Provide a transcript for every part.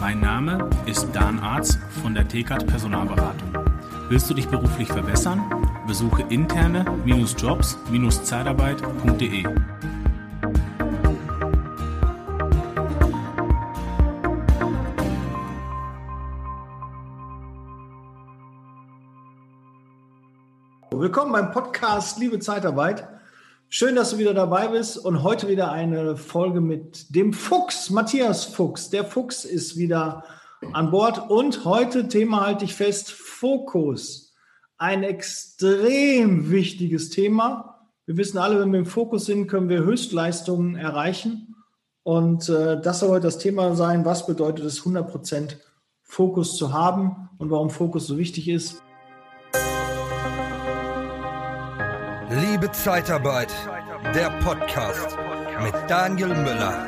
Mein Name ist Dan Arz von der TKAT Personalberatung. Willst du dich beruflich verbessern? Besuche interne-jobs-zeitarbeit.de. Willkommen beim Podcast Liebe Zeitarbeit. Schön, dass du wieder dabei bist und heute wieder eine Folge mit dem Fuchs, Matthias Fuchs. Der Fuchs ist wieder an Bord und heute Thema halte ich fest, Fokus. Ein extrem wichtiges Thema. Wir wissen alle, wenn wir im Fokus sind, können wir Höchstleistungen erreichen. Und äh, das soll heute das Thema sein. Was bedeutet es, 100% Fokus zu haben und warum Fokus so wichtig ist? Liebe Zeitarbeit, der Podcast mit Daniel Müller.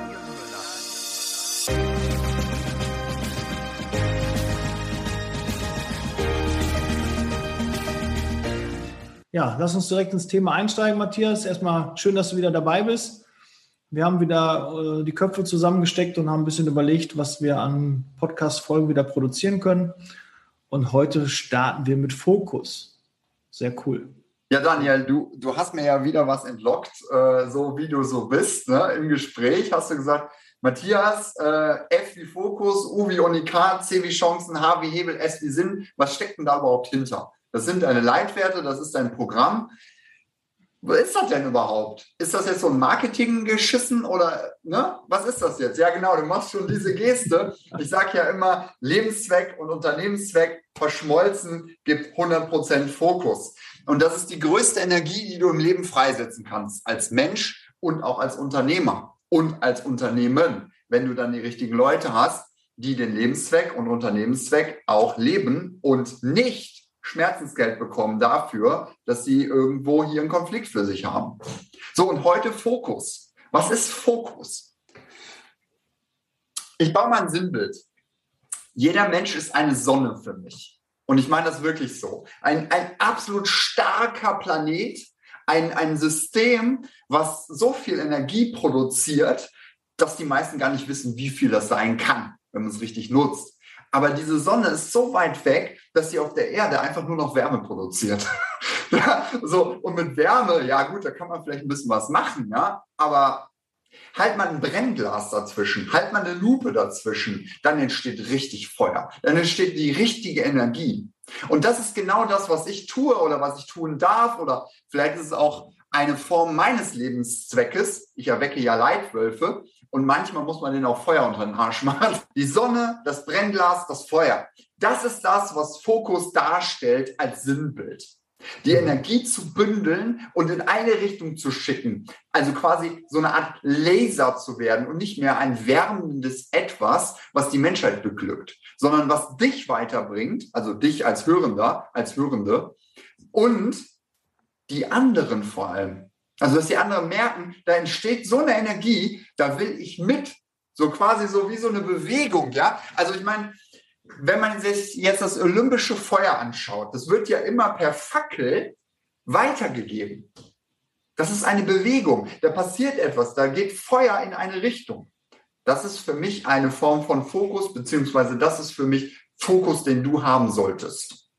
Ja, lass uns direkt ins Thema einsteigen, Matthias. Erstmal schön, dass du wieder dabei bist. Wir haben wieder äh, die Köpfe zusammengesteckt und haben ein bisschen überlegt, was wir an Podcast-Folgen wieder produzieren können. Und heute starten wir mit Fokus. Sehr cool. Ja, Daniel, du, du hast mir ja wieder was entlockt, äh, so wie du so bist. Ne? Im Gespräch hast du gesagt, Matthias, äh, F wie Fokus, U wie Unikat, C wie Chancen, H wie Hebel, S wie Sinn. Was steckt denn da überhaupt hinter? Das sind deine Leitwerte, das ist dein Programm. Was ist das denn überhaupt? Ist das jetzt so ein Marketinggeschissen oder ne? was ist das jetzt? Ja, genau, du machst schon diese Geste. Ich sage ja immer, Lebenszweck und Unternehmenszweck verschmolzen gibt 100% Fokus. Und das ist die größte Energie, die du im Leben freisetzen kannst, als Mensch und auch als Unternehmer und als Unternehmen, wenn du dann die richtigen Leute hast, die den Lebenszweck und Unternehmenszweck auch leben und nicht Schmerzensgeld bekommen dafür, dass sie irgendwo hier einen Konflikt für sich haben. So, und heute Fokus. Was ist Fokus? Ich baue mal ein Sinnbild. Jeder Mensch ist eine Sonne für mich. Und ich meine das wirklich so. Ein, ein absolut starker Planet, ein, ein System, was so viel Energie produziert, dass die meisten gar nicht wissen, wie viel das sein kann, wenn man es richtig nutzt. Aber diese Sonne ist so weit weg, dass sie auf der Erde einfach nur noch Wärme produziert. so, und mit Wärme, ja gut, da kann man vielleicht ein bisschen was machen, ja, aber Halt mal ein Brennglas dazwischen, halt mal eine Lupe dazwischen, dann entsteht richtig Feuer, dann entsteht die richtige Energie. Und das ist genau das, was ich tue oder was ich tun darf oder vielleicht ist es auch eine Form meines Lebenszweckes. Ich erwecke ja Leitwölfe und manchmal muss man denen auch Feuer unter den Arsch machen. Die Sonne, das Brennglas, das Feuer. Das ist das, was Fokus darstellt als Sinnbild die Energie zu bündeln und in eine Richtung zu schicken. Also quasi so eine Art Laser zu werden und nicht mehr ein wärmendes Etwas, was die Menschheit beglückt, sondern was dich weiterbringt, also dich als Hörender, als Hörende und die anderen vor allem. Also dass die anderen merken, da entsteht so eine Energie, da will ich mit. So quasi so wie so eine Bewegung, ja. Also ich meine, wenn man sich jetzt das olympische Feuer anschaut, das wird ja immer per Fackel weitergegeben. Das ist eine Bewegung, da passiert etwas, da geht Feuer in eine Richtung. Das ist für mich eine Form von Fokus, beziehungsweise das ist für mich Fokus, den du haben solltest.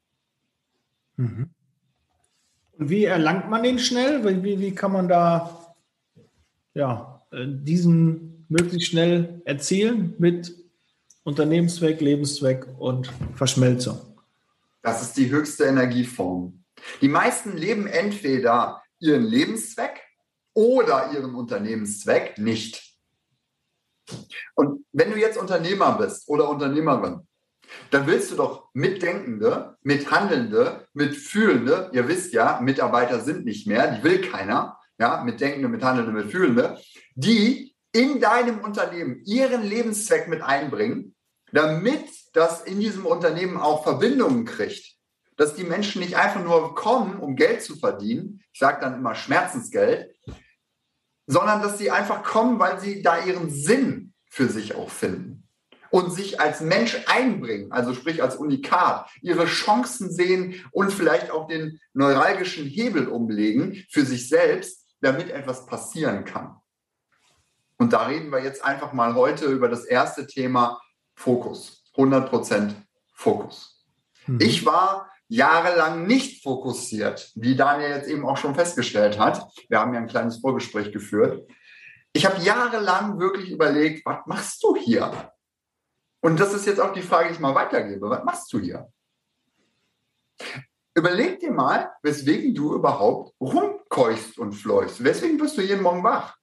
Mhm. Wie erlangt man den schnell? Wie, wie kann man da ja, äh, diesen möglichst schnell erzielen mit Unternehmenszweck, Lebenszweck und Verschmelzung. Das ist die höchste Energieform. Die meisten leben entweder ihren Lebenszweck oder ihren Unternehmenszweck nicht. Und wenn du jetzt Unternehmer bist oder Unternehmerin, dann willst du doch Mitdenkende, Mithandelnde, Mitfühlende, ihr wisst ja, Mitarbeiter sind nicht mehr, die will keiner, ja, Mitdenkende, Mithandelnde, Mitfühlende, die in deinem Unternehmen ihren Lebenszweck mit einbringen damit das in diesem Unternehmen auch Verbindungen kriegt. Dass die Menschen nicht einfach nur kommen, um Geld zu verdienen, ich sage dann immer Schmerzensgeld, sondern dass sie einfach kommen, weil sie da ihren Sinn für sich auch finden und sich als Mensch einbringen, also sprich als Unikat, ihre Chancen sehen und vielleicht auch den neuralgischen Hebel umlegen für sich selbst, damit etwas passieren kann. Und da reden wir jetzt einfach mal heute über das erste Thema Fokus. 100% Fokus. Mhm. Ich war jahrelang nicht fokussiert, wie Daniel jetzt eben auch schon festgestellt hat. Wir haben ja ein kleines Vorgespräch geführt. Ich habe jahrelang wirklich überlegt, was machst du hier? Und das ist jetzt auch die Frage, die ich mal weitergebe. Was machst du hier? Überleg dir mal, weswegen du überhaupt rumkeuchst und fleuchst. Weswegen wirst du jeden Morgen wach?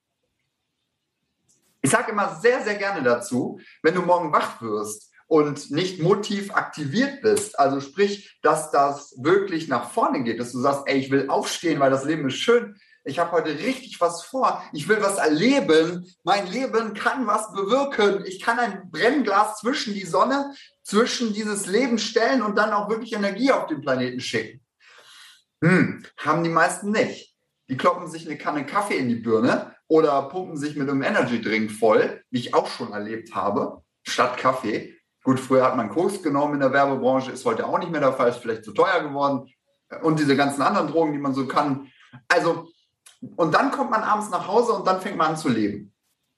Ich sage immer sehr, sehr gerne dazu, wenn du morgen wach wirst und nicht motiv aktiviert bist, also sprich, dass das wirklich nach vorne geht, dass du sagst, ey, ich will aufstehen, weil das Leben ist schön, ich habe heute richtig was vor, ich will was erleben, mein Leben kann was bewirken, ich kann ein Brennglas zwischen die Sonne, zwischen dieses Leben stellen und dann auch wirklich Energie auf den Planeten schicken. Hm, haben die meisten nicht. Die kloppen sich eine Kanne Kaffee in die Birne oder pumpen sich mit einem Energy Drink voll, wie ich auch schon erlebt habe, statt Kaffee. Gut, früher hat man Koks genommen in der Werbebranche, ist heute auch nicht mehr der Fall, ist vielleicht zu teuer geworden. Und diese ganzen anderen Drogen, die man so kann. Also, und dann kommt man abends nach Hause und dann fängt man an zu leben.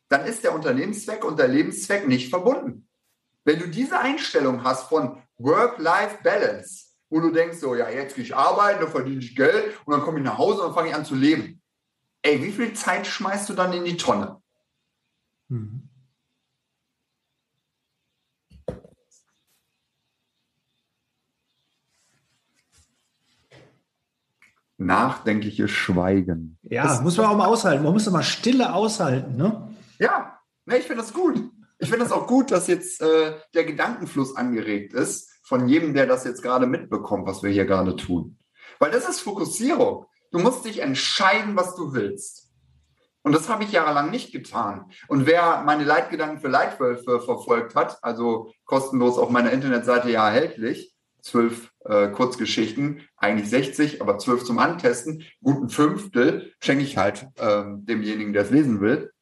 Dann ist der Unternehmenszweck und der Lebenszweck nicht verbunden. Wenn du diese Einstellung hast von Work-Life-Balance, wo du denkst, so, ja, jetzt gehe ich arbeiten, dann verdiene ich Geld und dann komme ich nach Hause und fange ich an zu leben. Ey, wie viel Zeit schmeißt du dann in die Tonne? Mhm. Nachdenkliches Schweigen. Ja, Das- muss man auch mal aushalten. Man muss doch mal Stille aushalten, ne? Ja, ne, ich finde das gut. Ich finde das auch gut, dass jetzt äh, der Gedankenfluss angeregt ist von jedem, der das jetzt gerade mitbekommt, was wir hier gerade tun. Weil das ist Fokussierung. Du musst dich entscheiden, was du willst. Und das habe ich jahrelang nicht getan. Und wer meine Leitgedanken für Leitwölfe verfolgt hat, also kostenlos auf meiner Internetseite ja erhältlich, zwölf äh, Kurzgeschichten, eigentlich 60, aber zwölf zum Antesten, guten Fünftel schenke ich halt ähm, demjenigen, der es lesen will.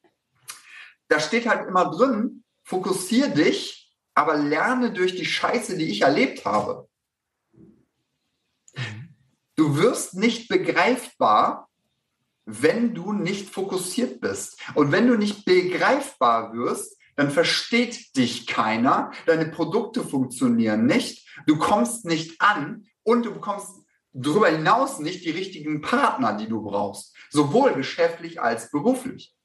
Da steht halt immer drin, fokussier dich, aber lerne durch die Scheiße, die ich erlebt habe. Wirst nicht begreifbar, wenn du nicht fokussiert bist. Und wenn du nicht begreifbar wirst, dann versteht dich keiner, deine Produkte funktionieren nicht, du kommst nicht an und du bekommst darüber hinaus nicht die richtigen Partner, die du brauchst, sowohl geschäftlich als beruflich.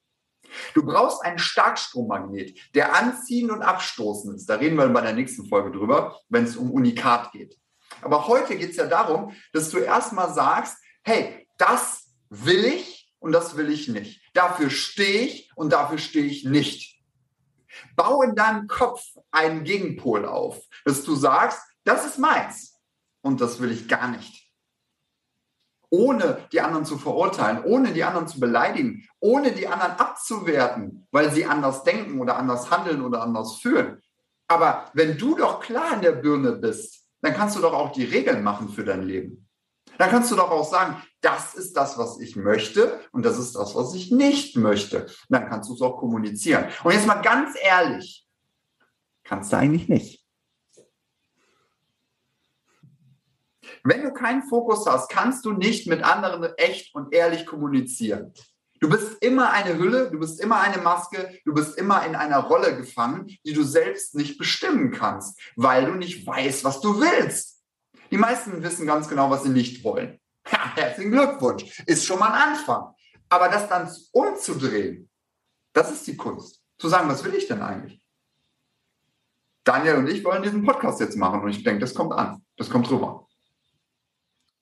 Du brauchst einen Starkstrommagnet, der anziehen und abstoßen ist. Da reden wir bei der nächsten Folge drüber, wenn es um Unikat geht. Aber heute geht es ja darum, dass du erstmal sagst, hey, das will ich und das will ich nicht. Dafür stehe ich und dafür stehe ich nicht. Bau in deinem Kopf einen Gegenpol auf, dass du sagst, das ist meins und das will ich gar nicht. Ohne die anderen zu verurteilen, ohne die anderen zu beleidigen, ohne die anderen abzuwerten, weil sie anders denken oder anders handeln oder anders fühlen. Aber wenn du doch klar in der Birne bist, dann kannst du doch auch die Regeln machen für dein Leben. Dann kannst du doch auch sagen, das ist das, was ich möchte und das ist das, was ich nicht möchte. Und dann kannst du es auch kommunizieren. Und jetzt mal ganz ehrlich, kannst du eigentlich nicht. Wenn du keinen Fokus hast, kannst du nicht mit anderen echt und ehrlich kommunizieren. Du bist immer eine Hülle, du bist immer eine Maske, du bist immer in einer Rolle gefangen, die du selbst nicht bestimmen kannst, weil du nicht weißt, was du willst. Die meisten wissen ganz genau, was sie nicht wollen. Ja, herzlichen Glückwunsch. Ist schon mal ein Anfang. Aber das dann umzudrehen, das ist die Kunst. Zu sagen, was will ich denn eigentlich? Daniel und ich wollen diesen Podcast jetzt machen und ich denke, das kommt an. Das kommt rüber.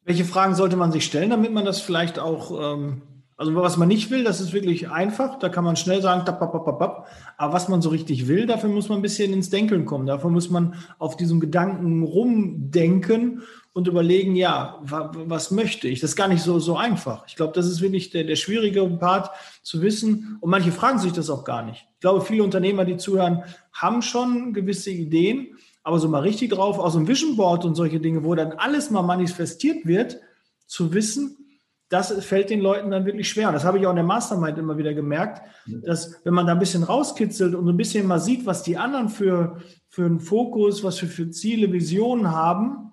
Welche Fragen sollte man sich stellen, damit man das vielleicht auch, ähm, also was man nicht will, das ist wirklich einfach, da kann man schnell sagen, tap, tap, tap, tap. aber was man so richtig will, dafür muss man ein bisschen ins Denkeln kommen, dafür muss man auf diesem Gedanken rumdenken und überlegen, ja, wa, was möchte ich? Das ist gar nicht so, so einfach. Ich glaube, das ist wirklich der, der schwierige Part zu wissen und manche fragen sich das auch gar nicht. Ich glaube, viele Unternehmer, die zuhören, haben schon gewisse Ideen, aber so mal richtig drauf, aus dem Vision Board und solche Dinge, wo dann alles mal manifestiert wird, zu wissen, das fällt den Leuten dann wirklich schwer. Und das habe ich auch in der Mastermind immer wieder gemerkt, dass wenn man da ein bisschen rauskitzelt und ein bisschen mal sieht, was die anderen für, für einen Fokus, was für, für Ziele, Visionen haben,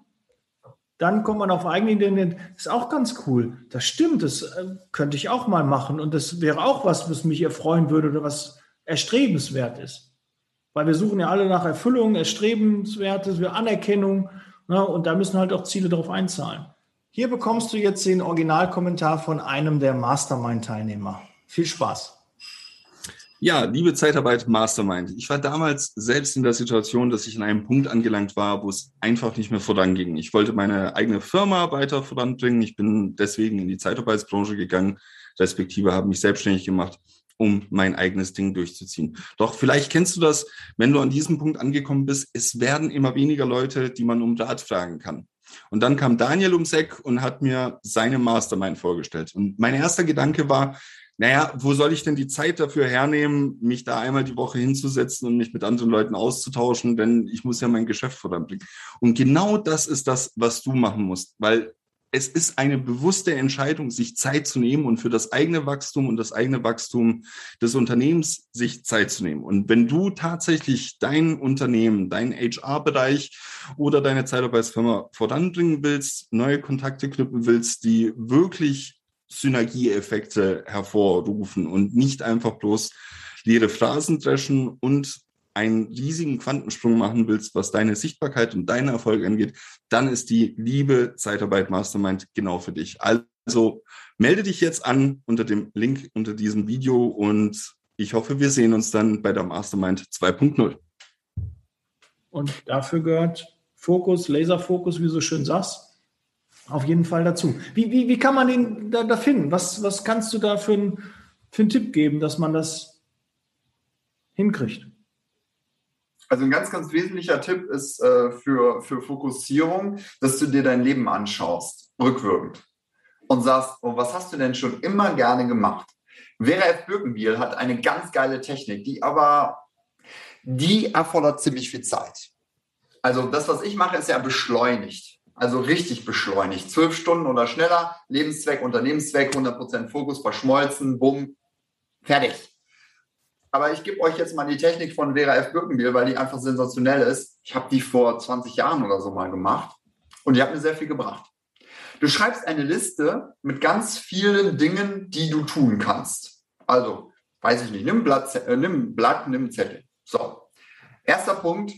dann kommt man auf eigene Ideen, das ist auch ganz cool. Das stimmt, das äh, könnte ich auch mal machen und das wäre auch was, was mich erfreuen würde oder was erstrebenswert ist. Weil wir suchen ja alle nach Erfüllung, Erstrebenswertes, Anerkennung. Ne? Und da müssen halt auch Ziele darauf einzahlen. Hier bekommst du jetzt den Originalkommentar von einem der Mastermind-Teilnehmer. Viel Spaß. Ja, liebe Zeitarbeit Mastermind. Ich war damals selbst in der Situation, dass ich an einem Punkt angelangt war, wo es einfach nicht mehr voranging. Ich wollte meine eigene Firma weiter voranbringen. Ich bin deswegen in die Zeitarbeitsbranche gegangen, respektive habe mich selbstständig gemacht, um mein eigenes Ding durchzuziehen. Doch vielleicht kennst du das, wenn du an diesem Punkt angekommen bist, es werden immer weniger Leute, die man um Rat fragen kann. Und dann kam Daniel ums Eck und hat mir seine Mastermind vorgestellt. Und mein erster Gedanke war, naja, wo soll ich denn die Zeit dafür hernehmen, mich da einmal die Woche hinzusetzen und mich mit anderen Leuten auszutauschen, denn ich muss ja mein Geschäft voranbringen. Und genau das ist das, was du machen musst, weil es ist eine bewusste Entscheidung, sich Zeit zu nehmen und für das eigene Wachstum und das eigene Wachstum des Unternehmens sich Zeit zu nehmen. Und wenn du tatsächlich dein Unternehmen, deinen HR-Bereich oder deine Zeitarbeitsfirma voranbringen willst, neue Kontakte knüpfen willst, die wirklich Synergieeffekte hervorrufen und nicht einfach bloß leere Phrasen dreschen und einen riesigen Quantensprung machen willst, was deine Sichtbarkeit und deinen Erfolg angeht, dann ist die liebe Zeitarbeit Mastermind genau für dich. Also melde dich jetzt an unter dem Link unter diesem Video und ich hoffe, wir sehen uns dann bei der Mastermind 2.0. Und dafür gehört Fokus, Laserfokus, wie du so schön sagst, auf jeden Fall dazu. Wie, wie, wie kann man den da, da finden? Was, was kannst du da für, ein, für einen Tipp geben, dass man das hinkriegt? Also ein ganz, ganz wesentlicher Tipp ist äh, für, für Fokussierung, dass du dir dein Leben anschaust, rückwirkend, und sagst, oh, was hast du denn schon immer gerne gemacht? Vera F. Birkenbiel hat eine ganz geile Technik, die aber, die erfordert ziemlich viel Zeit. Also das, was ich mache, ist ja beschleunigt. Also richtig beschleunigt. Zwölf Stunden oder schneller, Lebenszweck, Unternehmenszweck, 100% Fokus, verschmolzen, bumm, fertig. Aber ich gebe euch jetzt mal die Technik von Vera F. Birkenbiel, weil die einfach sensationell ist. Ich habe die vor 20 Jahren oder so mal gemacht und die hat mir sehr viel gebracht. Du schreibst eine Liste mit ganz vielen Dingen, die du tun kannst. Also, weiß ich nicht, nimm Blatt, äh, nimm Blatt, nimm Zettel. So, erster Punkt.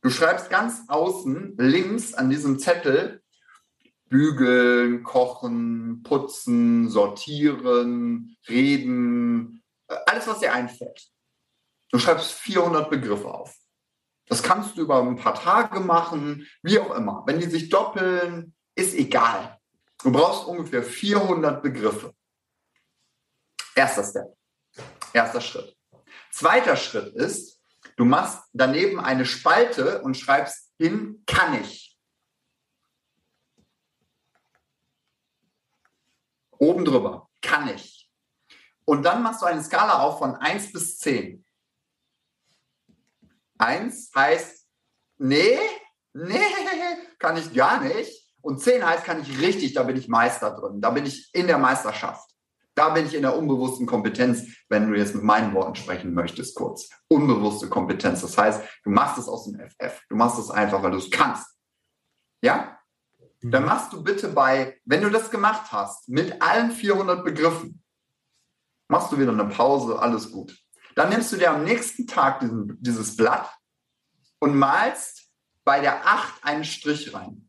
Du schreibst ganz außen links an diesem Zettel bügeln, kochen, putzen, sortieren, reden, alles, was dir einfällt. Du schreibst 400 Begriffe auf. Das kannst du über ein paar Tage machen, wie auch immer. Wenn die sich doppeln, ist egal. Du brauchst ungefähr 400 Begriffe. Erster Step. Erster Schritt. Zweiter Schritt ist, du machst daneben eine Spalte und schreibst hin, kann ich. Oben drüber, kann ich. Und dann machst du eine Skala auf von 1 bis 10. 1 heißt, nee, nee, kann ich gar nicht. Und 10 heißt, kann ich richtig, da bin ich Meister drin. Da bin ich in der Meisterschaft. Da bin ich in der unbewussten Kompetenz, wenn du jetzt mit meinen Worten sprechen möchtest, kurz. Unbewusste Kompetenz. Das heißt, du machst es aus dem FF. Du machst es einfach, weil du es kannst. Ja? Dann mhm. machst du bitte bei, wenn du das gemacht hast, mit allen 400 Begriffen, machst du wieder eine Pause, alles gut. Dann nimmst du dir am nächsten Tag diesen, dieses Blatt und malst bei der 8 einen Strich rein.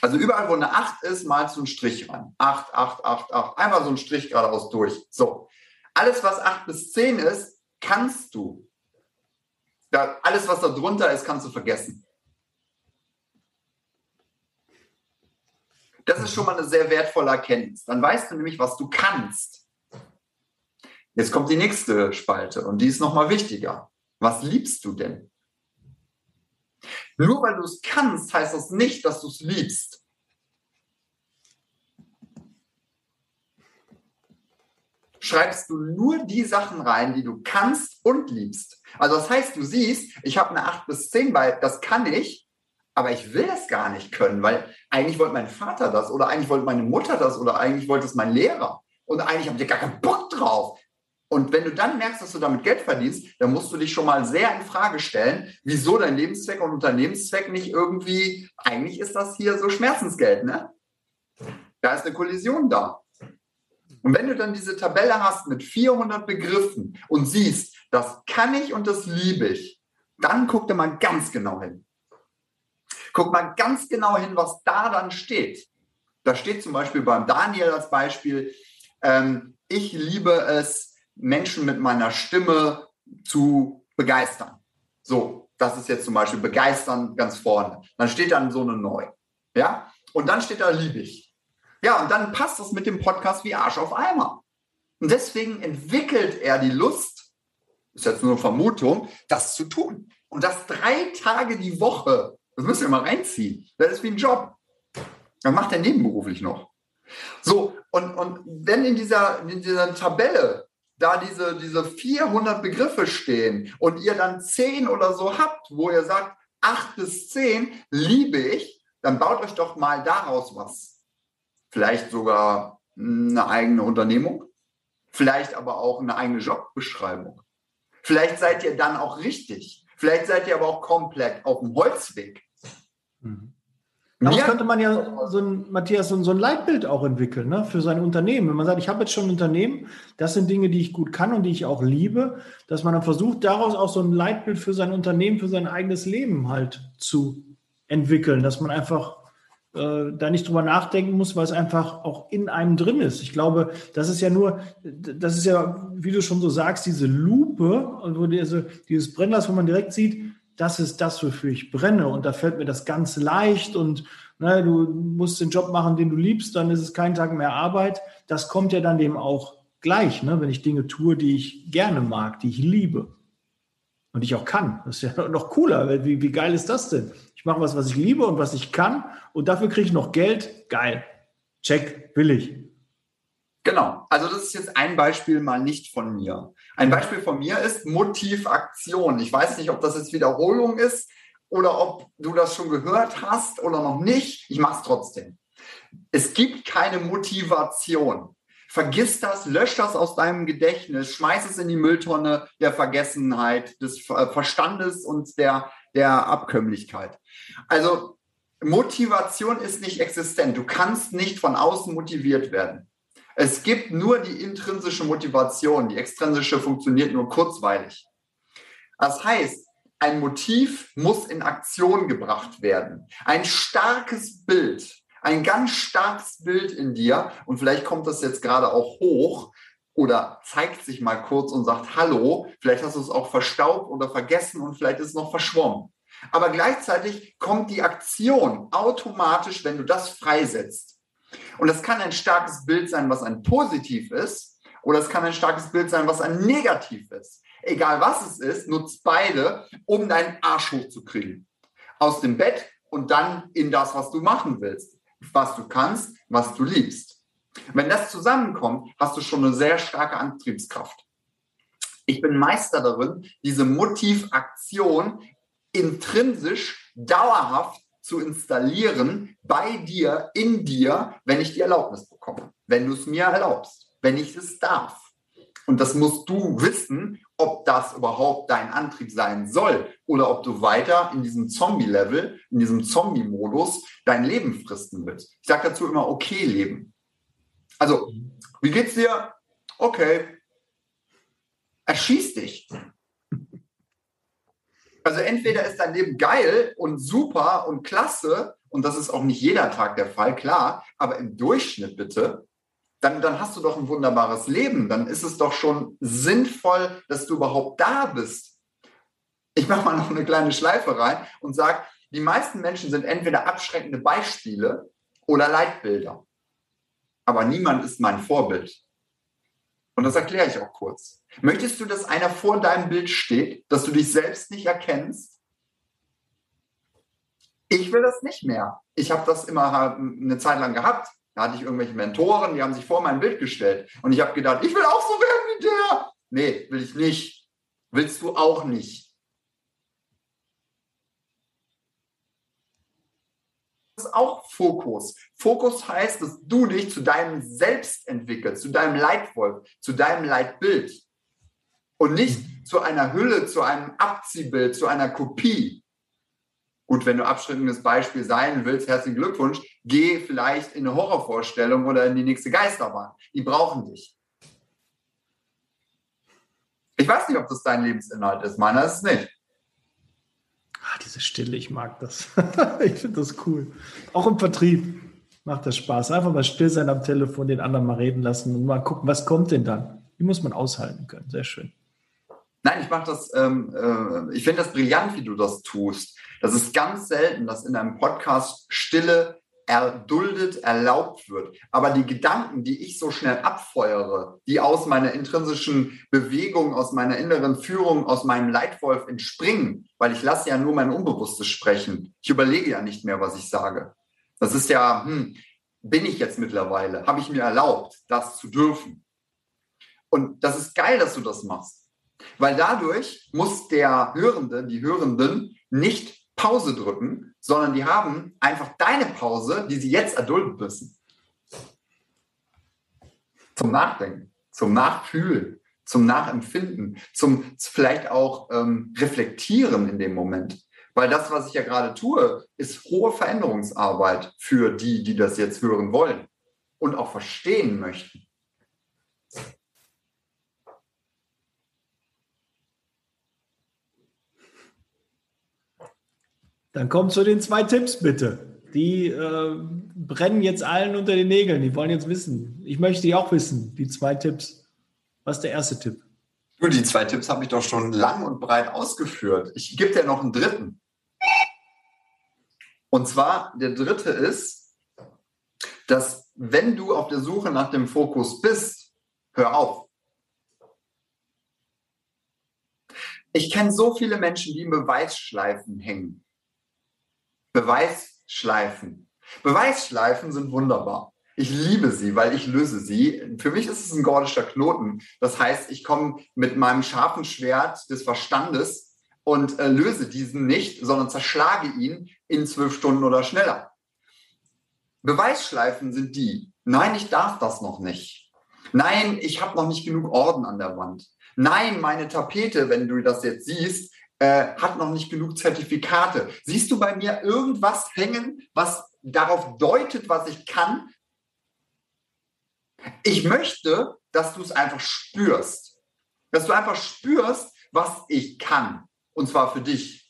Also überall, wo eine 8 ist, malst du einen Strich rein. 8, 8, 8, 8. Einfach so einen Strich geradeaus durch. So. Alles, was 8 bis 10 ist, kannst du. Da, alles, was da drunter ist, kannst du vergessen. Das ist schon mal eine sehr wertvolle Erkenntnis. Dann weißt du nämlich, was du kannst. Jetzt kommt die nächste Spalte und die ist nochmal wichtiger. Was liebst du denn? Nur weil du es kannst, heißt das nicht, dass du es liebst. Schreibst du nur die Sachen rein, die du kannst und liebst. Also das heißt, du siehst, ich habe eine 8 bis 10 bei, das kann ich, aber ich will es gar nicht können, weil eigentlich wollte mein Vater das oder eigentlich wollte meine Mutter das oder eigentlich wollte es mein Lehrer. Und eigentlich habe ich gar keinen Bock drauf. Und wenn du dann merkst, dass du damit Geld verdienst, dann musst du dich schon mal sehr in Frage stellen, wieso dein Lebenszweck und Unternehmenszweck nicht irgendwie, eigentlich ist das hier so Schmerzensgeld, ne? Da ist eine Kollision da. Und wenn du dann diese Tabelle hast mit 400 Begriffen und siehst, das kann ich und das liebe ich, dann guckt mal ganz genau hin. Guckt mal ganz genau hin, was da dann steht. Da steht zum Beispiel beim Daniel als Beispiel, ähm, ich liebe es, Menschen mit meiner Stimme zu begeistern. So, das ist jetzt zum Beispiel begeistern ganz vorne. Dann steht dann so eine neu. Ja, und dann steht da liebig. Ja, und dann passt das mit dem Podcast wie Arsch auf Eimer. Und deswegen entwickelt er die Lust, ist jetzt nur eine Vermutung, das zu tun. Und das drei Tage die Woche. Das müsst ihr mal reinziehen. Das ist wie ein Job. Dann macht er nebenberuflich noch. So, und, und wenn in dieser, in dieser Tabelle da diese, diese 400 Begriffe stehen und ihr dann 10 oder so habt, wo ihr sagt, 8 bis 10 liebe ich, dann baut euch doch mal daraus was. Vielleicht sogar eine eigene Unternehmung, vielleicht aber auch eine eigene Jobbeschreibung. Vielleicht seid ihr dann auch richtig. Vielleicht seid ihr aber auch komplett auf dem Holzweg. Mhm. Daraus ja. könnte man ja so ein, Matthias, so ein Leitbild auch entwickeln ne, für sein Unternehmen. Wenn man sagt, ich habe jetzt schon ein Unternehmen, das sind Dinge, die ich gut kann und die ich auch liebe, dass man dann versucht, daraus auch so ein Leitbild für sein Unternehmen, für sein eigenes Leben halt zu entwickeln, dass man einfach äh, da nicht drüber nachdenken muss, weil es einfach auch in einem drin ist. Ich glaube, das ist ja nur, das ist ja, wie du schon so sagst, diese Lupe, diese, dieses Brennglas, wo man direkt sieht, das ist das, wofür ich brenne. Und da fällt mir das ganz leicht und ne, du musst den Job machen, den du liebst, dann ist es kein Tag mehr Arbeit. Das kommt ja dann dem auch gleich, ne, wenn ich Dinge tue, die ich gerne mag, die ich liebe und ich auch kann. Das ist ja noch cooler. Wie, wie geil ist das denn? Ich mache was, was ich liebe und was ich kann und dafür kriege ich noch Geld. Geil. Check, will ich. Genau. Also das ist jetzt ein Beispiel mal nicht von mir. Ein Beispiel von mir ist Motivaktion. Ich weiß nicht, ob das jetzt Wiederholung ist oder ob du das schon gehört hast oder noch nicht. Ich mache es trotzdem. Es gibt keine Motivation. Vergiss das, lösch das aus deinem Gedächtnis, schmeiß es in die Mülltonne der Vergessenheit, des Verstandes und der, der Abkömmlichkeit. Also Motivation ist nicht existent. Du kannst nicht von außen motiviert werden. Es gibt nur die intrinsische Motivation. Die extrinsische funktioniert nur kurzweilig. Das heißt, ein Motiv muss in Aktion gebracht werden. Ein starkes Bild, ein ganz starkes Bild in dir, und vielleicht kommt das jetzt gerade auch hoch oder zeigt sich mal kurz und sagt Hallo, vielleicht hast du es auch verstaubt oder vergessen und vielleicht ist es noch verschwommen. Aber gleichzeitig kommt die Aktion automatisch, wenn du das freisetzt. Und das kann ein starkes Bild sein, was ein positiv ist, oder es kann ein starkes Bild sein, was ein negativ ist. Egal was es ist, nutzt beide, um deinen Arsch hochzukriegen. Aus dem Bett und dann in das, was du machen willst. Was du kannst, was du liebst. Wenn das zusammenkommt, hast du schon eine sehr starke Antriebskraft. Ich bin Meister darin, diese Motivaktion intrinsisch dauerhaft zu installieren bei dir, in dir, wenn ich die Erlaubnis bekomme, wenn du es mir erlaubst, wenn ich es darf. Und das musst du wissen, ob das überhaupt dein Antrieb sein soll oder ob du weiter in diesem Zombie-Level, in diesem Zombie-Modus dein Leben fristen willst. Ich sage dazu immer, okay leben. Also, wie geht's dir? Okay. Erschieß dich. Also entweder ist dein Leben geil und super und klasse, und das ist auch nicht jeder Tag der Fall, klar, aber im Durchschnitt bitte, dann, dann hast du doch ein wunderbares Leben. Dann ist es doch schon sinnvoll, dass du überhaupt da bist. Ich mache mal noch eine kleine Schleife rein und sage, die meisten Menschen sind entweder abschreckende Beispiele oder Leitbilder. Aber niemand ist mein Vorbild. Und das erkläre ich auch kurz. Möchtest du, dass einer vor deinem Bild steht, dass du dich selbst nicht erkennst? Ich will das nicht mehr. Ich habe das immer eine Zeit lang gehabt. Da hatte ich irgendwelche Mentoren, die haben sich vor mein Bild gestellt. Und ich habe gedacht, ich will auch so werden wie der. Nee, will ich nicht. Willst du auch nicht. ist auch Fokus. Fokus heißt, dass du dich zu deinem Selbst entwickelst, zu deinem Leitwolf, zu deinem Leitbild. Und nicht zu einer Hülle, zu einem Abziehbild, zu einer Kopie. Gut, wenn du abschreckendes Beispiel sein willst, herzlichen Glückwunsch, geh vielleicht in eine Horrorvorstellung oder in die nächste Geisterbahn. Die brauchen dich. Ich weiß nicht, ob das dein Lebensinhalt ist. Meiner ist es nicht. Ah, diese Stille, ich mag das. ich finde das cool. Auch im Vertrieb macht das Spaß. Einfach mal still sein am Telefon, den anderen mal reden lassen und mal gucken, was kommt denn dann. Die muss man aushalten können. Sehr schön. Nein, ich mache das, ähm, äh, ich finde das brillant, wie du das tust. Das ist ganz selten, dass in einem Podcast Stille erduldet, erlaubt wird. Aber die Gedanken, die ich so schnell abfeuere, die aus meiner intrinsischen Bewegung, aus meiner inneren Führung, aus meinem Leitwolf entspringen, weil ich lasse ja nur mein Unbewusstes sprechen. Ich überlege ja nicht mehr, was ich sage. Das ist ja, hm, bin ich jetzt mittlerweile? Habe ich mir erlaubt, das zu dürfen? Und das ist geil, dass du das machst. Weil dadurch muss der Hörende, die Hörenden nicht Pause drücken, sondern die haben einfach deine Pause, die sie jetzt erdulden müssen. Zum Nachdenken, zum Nachfühlen, zum Nachempfinden, zum vielleicht auch ähm, Reflektieren in dem Moment. Weil das, was ich ja gerade tue, ist hohe Veränderungsarbeit für die, die das jetzt hören wollen und auch verstehen möchten. Dann kommt zu den zwei Tipps bitte. Die äh, brennen jetzt allen unter den Nägeln. Die wollen jetzt wissen. Ich möchte die auch wissen, die zwei Tipps. Was ist der erste Tipp? Du, die zwei Tipps habe ich doch schon lang und breit ausgeführt. Ich gebe dir noch einen dritten. Und zwar, der dritte ist, dass wenn du auf der Suche nach dem Fokus bist, hör auf. Ich kenne so viele Menschen, die in Beweisschleifen hängen. Beweisschleifen. Beweisschleifen sind wunderbar. Ich liebe sie, weil ich löse sie. Für mich ist es ein gordischer Knoten. Das heißt, ich komme mit meinem scharfen Schwert des Verstandes und äh, löse diesen nicht, sondern zerschlage ihn in zwölf Stunden oder schneller. Beweisschleifen sind die. Nein, ich darf das noch nicht. Nein, ich habe noch nicht genug Orden an der Wand. Nein, meine Tapete, wenn du das jetzt siehst, äh, hat noch nicht genug Zertifikate. Siehst du bei mir irgendwas hängen, was darauf deutet, was ich kann? Ich möchte, dass du es einfach spürst. Dass du einfach spürst, was ich kann. Und zwar für dich.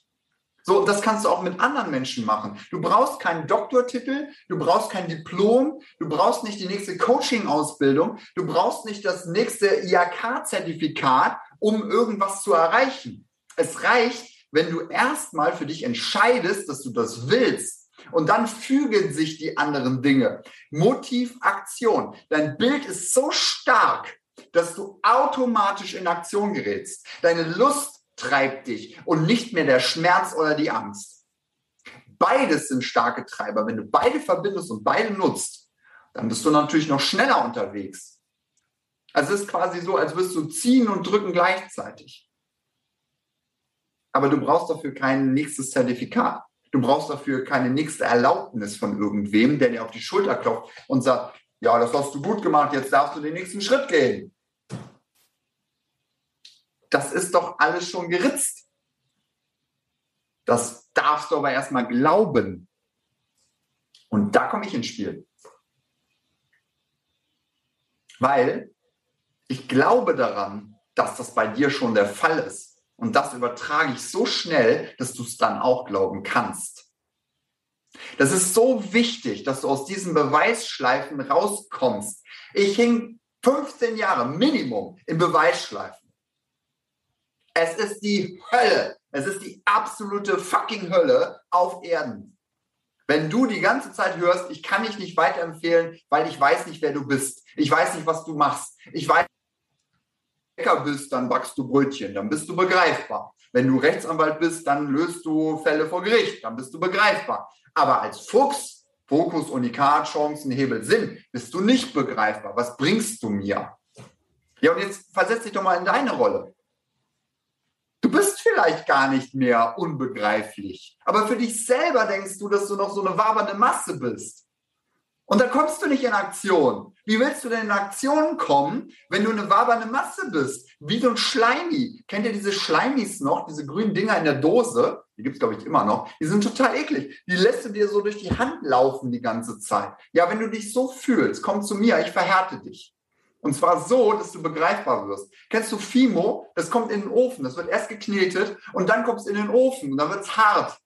So, das kannst du auch mit anderen Menschen machen. Du brauchst keinen Doktortitel, du brauchst kein Diplom, du brauchst nicht die nächste Coaching-Ausbildung, du brauchst nicht das nächste IAK-Zertifikat, um irgendwas zu erreichen. Es reicht, wenn du erstmal für dich entscheidest, dass du das willst. Und dann fügen sich die anderen Dinge. Motiv, Aktion. Dein Bild ist so stark, dass du automatisch in Aktion gerätst. Deine Lust treibt dich und nicht mehr der Schmerz oder die Angst. Beides sind starke Treiber. Wenn du beide verbindest und beide nutzt, dann bist du natürlich noch schneller unterwegs. Also es ist quasi so, als wirst du ziehen und drücken gleichzeitig. Aber du brauchst dafür kein nächstes Zertifikat. Du brauchst dafür keine nächste Erlaubnis von irgendwem, der dir auf die Schulter klopft und sagt, ja, das hast du gut gemacht, jetzt darfst du den nächsten Schritt gehen. Das ist doch alles schon geritzt. Das darfst du aber erstmal glauben. Und da komme ich ins Spiel. Weil ich glaube daran, dass das bei dir schon der Fall ist. Und das übertrage ich so schnell, dass du es dann auch glauben kannst. Das ist so wichtig, dass du aus diesen Beweisschleifen rauskommst. Ich hing 15 Jahre Minimum in Beweisschleifen. Es ist die Hölle. Es ist die absolute fucking Hölle auf Erden. Wenn du die ganze Zeit hörst, ich kann dich nicht weiterempfehlen, weil ich weiß nicht, wer du bist. Ich weiß nicht, was du machst. Ich weiß Bäcker bist, dann backst du Brötchen, dann bist du begreifbar. Wenn du Rechtsanwalt bist, dann löst du Fälle vor Gericht, dann bist du begreifbar. Aber als Fuchs, Fokus, Unikat, Chancen, Hebel, Sinn, bist du nicht begreifbar. Was bringst du mir? Ja, und jetzt versetz dich doch mal in deine Rolle. Du bist vielleicht gar nicht mehr unbegreiflich, aber für dich selber denkst du, dass du noch so eine wabernde Masse bist. Und da kommst du nicht in Aktion. Wie willst du denn in Aktion kommen, wenn du eine wabernde Masse bist? Wie so ein Schleimi. Kennt ihr diese Schleimis noch? Diese grünen Dinger in der Dose? Die gibt es, glaube ich, immer noch. Die sind total eklig. Die lässt du dir so durch die Hand laufen die ganze Zeit. Ja, wenn du dich so fühlst, komm zu mir, ich verhärte dich. Und zwar so, dass du begreifbar wirst. Kennst du Fimo? Das kommt in den Ofen. Das wird erst geknetet und dann kommt es in den Ofen und dann wird es hart.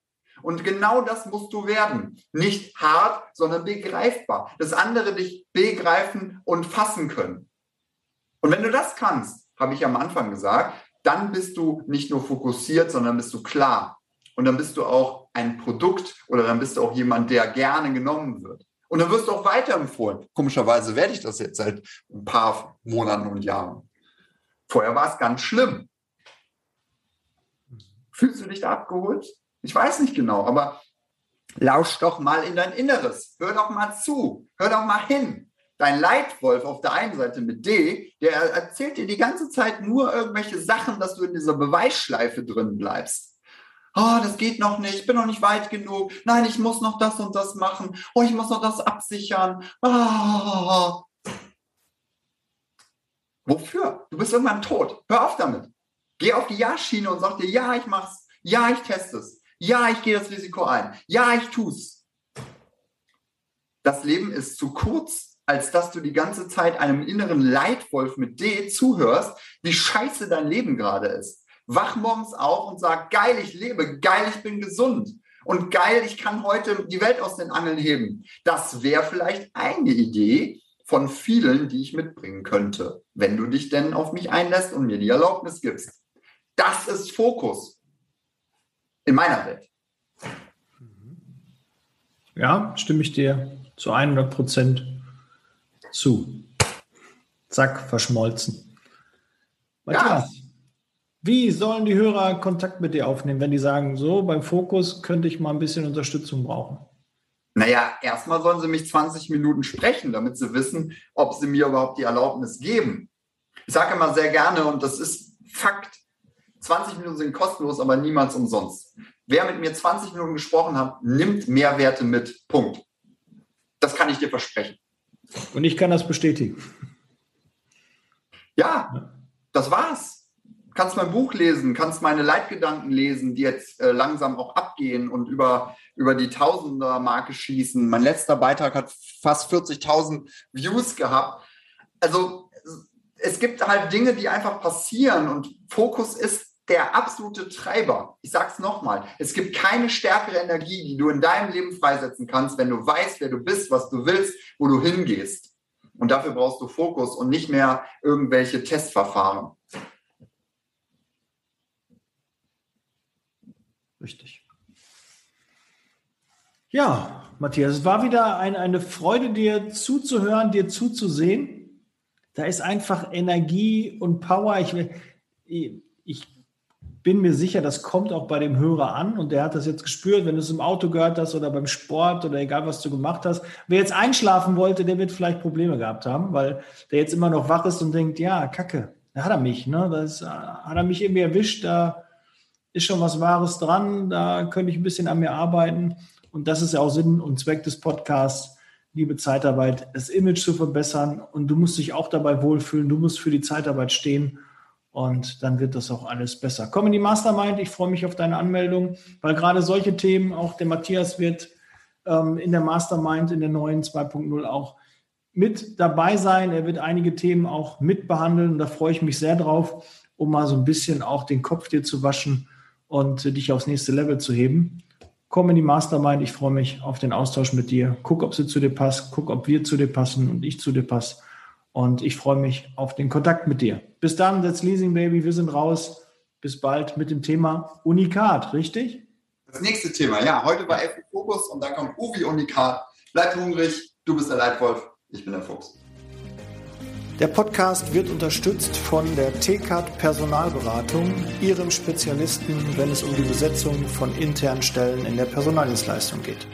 Und genau das musst du werden. Nicht hart, sondern begreifbar. Das andere dich begreifen und fassen können. Und wenn du das kannst, habe ich am Anfang gesagt, dann bist du nicht nur fokussiert, sondern bist du klar. Und dann bist du auch ein Produkt oder dann bist du auch jemand, der gerne genommen wird. Und dann wirst du auch weiterempfohlen. Komischerweise werde ich das jetzt seit ein paar Monaten und Jahren. Vorher war es ganz schlimm. Fühlst du dich da abgeholt? Ich weiß nicht genau, aber lausch doch mal in dein Inneres. Hör doch mal zu. Hör doch mal hin. Dein Leitwolf auf der einen Seite mit D, der erzählt dir die ganze Zeit nur irgendwelche Sachen, dass du in dieser Beweisschleife drin bleibst oh, das geht noch nicht, ich bin noch nicht weit genug, nein, ich muss noch das und das machen, oh, ich muss noch das absichern. Oh. Wofür? Du bist irgendwann tot. Hör auf damit. Geh auf die Ja-Schiene und sag dir, ja, ich mach's, ja, ich teste es, ja, ich gehe das Risiko ein, ja, ich tu's. Das Leben ist zu kurz, als dass du die ganze Zeit einem inneren Leitwolf mit D zuhörst, wie scheiße dein Leben gerade ist wach morgens auf und sag, geil, ich lebe, geil, ich bin gesund und geil, ich kann heute die Welt aus den Angeln heben. Das wäre vielleicht eine Idee von vielen, die ich mitbringen könnte, wenn du dich denn auf mich einlässt und mir die Erlaubnis gibst. Das ist Fokus in meiner Welt. Ja, stimme ich dir zu 100 Prozent zu. Zack, verschmolzen. Matthias, ja. Wie sollen die Hörer Kontakt mit dir aufnehmen, wenn die sagen, so beim Fokus könnte ich mal ein bisschen Unterstützung brauchen? Naja, erstmal sollen sie mich 20 Minuten sprechen, damit sie wissen, ob sie mir überhaupt die Erlaubnis geben. Ich sage immer sehr gerne, und das ist Fakt, 20 Minuten sind kostenlos, aber niemals umsonst. Wer mit mir 20 Minuten gesprochen hat, nimmt Mehrwerte mit. Punkt. Das kann ich dir versprechen. Und ich kann das bestätigen. Ja, das war's kannst mein Buch lesen, kannst meine Leitgedanken lesen, die jetzt äh, langsam auch abgehen und über, über die Tausender-Marke schießen. Mein letzter Beitrag hat fast 40.000 Views gehabt. Also es gibt halt Dinge, die einfach passieren und Fokus ist der absolute Treiber. Ich sage es nochmal, es gibt keine stärkere Energie, die du in deinem Leben freisetzen kannst, wenn du weißt, wer du bist, was du willst, wo du hingehst. Und dafür brauchst du Fokus und nicht mehr irgendwelche Testverfahren. Richtig. Ja, Matthias, es war wieder ein, eine Freude, dir zuzuhören, dir zuzusehen. Da ist einfach Energie und Power. Ich, ich bin mir sicher, das kommt auch bei dem Hörer an und der hat das jetzt gespürt, wenn du es im Auto gehört hast oder beim Sport oder egal, was du gemacht hast. Wer jetzt einschlafen wollte, der wird vielleicht Probleme gehabt haben, weil der jetzt immer noch wach ist und denkt, ja, Kacke, da hat er mich, ne? Das hat er mich irgendwie erwischt, da ist schon was Wahres dran, da könnte ich ein bisschen an mir arbeiten. Und das ist ja auch Sinn und Zweck des Podcasts, liebe Zeitarbeit, das Image zu verbessern. Und du musst dich auch dabei wohlfühlen, du musst für die Zeitarbeit stehen. Und dann wird das auch alles besser. Komm in die Mastermind, ich freue mich auf deine Anmeldung, weil gerade solche Themen, auch der Matthias wird ähm, in der Mastermind, in der neuen 2.0 auch mit dabei sein. Er wird einige Themen auch mitbehandeln und da freue ich mich sehr drauf, um mal so ein bisschen auch den Kopf dir zu waschen und dich aufs nächste Level zu heben. Komm in die Mastermind. Ich freue mich auf den Austausch mit dir. Guck, ob sie zu dir passt. Guck, ob wir zu dir passen und ich zu dir passe. Und ich freue mich auf den Kontakt mit dir. Bis dann, that's Leasing Baby. Wir sind raus. Bis bald mit dem Thema Unikat, richtig? Das nächste Thema, ja. Heute war FI Fokus und dann kommt Uvi Unikat. Bleib hungrig. Du bist der Leitwolf. Ich bin der Fuchs. Der Podcast wird unterstützt von der TCAT Personalberatung, ihrem Spezialisten, wenn es um die Besetzung von internen Stellen in der Personaldienstleistung geht.